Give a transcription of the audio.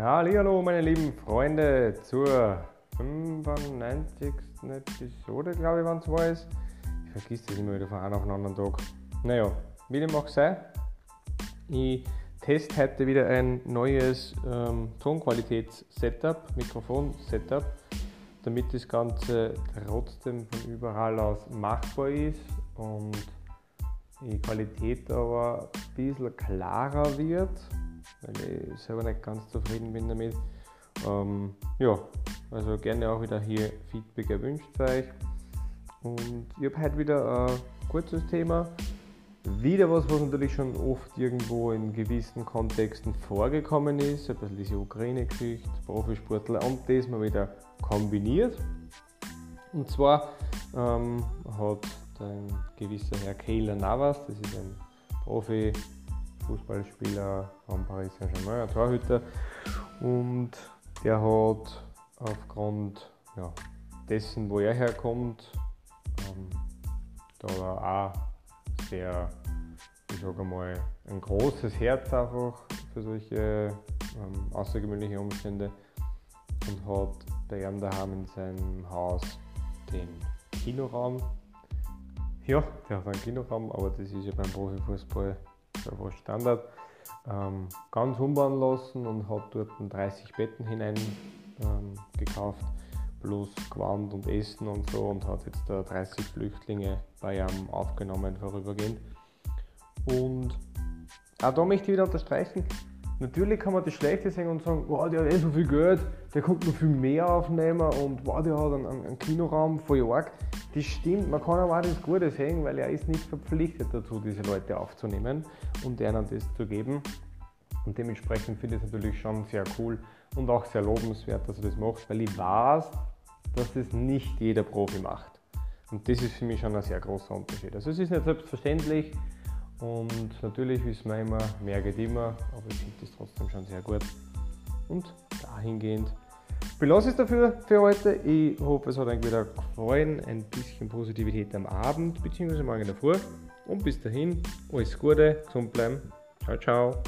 Hallo meine lieben Freunde zur 95. Episode, glaube ich, wann es war. Ich vergiss das immer wieder von einem auf den anderen Tag. Naja, wie dem auch sei, ich teste heute wieder ein neues ähm, Tonqualitäts-Setup, Mikrofon-Setup, damit das Ganze trotzdem von überall aus machbar ist und die Qualität aber ein bisschen klarer wird, weil ich selber nicht ganz zufrieden bin damit. Ähm, ja, also gerne auch wieder hier Feedback erwünscht für euch. Und ich habe heute wieder ein kurzes Thema. Wieder was, was natürlich schon oft irgendwo in gewissen Kontexten vorgekommen ist, ein bisschen diese Ukraine-Geschichte, Profisportler und das mal wieder kombiniert. Und zwar ähm, hat ein gewisser Herr Kayla Navas, das ist ein Profi-Fußballspieler von Paris Saint-Germain, ein Torhüter, und der hat aufgrund ja, dessen, wo er herkommt, ähm, da er auch sehr, ich sage mal, ein großes Herz einfach für solche ähm, außergewöhnliche Umstände. Und hat bei ihm daheim in seinem Haus den Kinoraum. Ja, der hat einen Kinoraum, aber das ist ja beim Profifußball fast Standard. Ähm, ganz umbauen lassen und hat dort 30 Betten hinein ähm, gekauft, plus Gewand und Essen und so und hat jetzt da 30 Flüchtlinge bei ihm aufgenommen vorübergehend. Und auch da möchte ich wieder unterstreichen, Natürlich kann man das Schlechte sehen und sagen, wow, der hat eh so viel Geld, der kommt noch viel mehr aufnehmen und wow, der hat einen, einen Kinoraum voll arg. Das stimmt, man kann aber auch das Gute sehen, weil er ist nicht verpflichtet dazu, diese Leute aufzunehmen und ihnen das zu geben. Und dementsprechend finde ich es natürlich schon sehr cool und auch sehr lobenswert, dass er das macht, weil ich weiß, dass das nicht jeder Profi macht. Und das ist für mich schon ein sehr großer Unterschied. Also es ist nicht selbstverständlich, und natürlich wissen wir immer, mehr geht immer, aber ich finde das trotzdem schon sehr gut. Und dahingehend belasse ich es dafür für heute. Ich hoffe, es hat euch wieder gefallen. Ein bisschen Positivität am Abend bzw. morgen Früh. Und bis dahin, alles Gute, gesund bleiben. Ciao, ciao.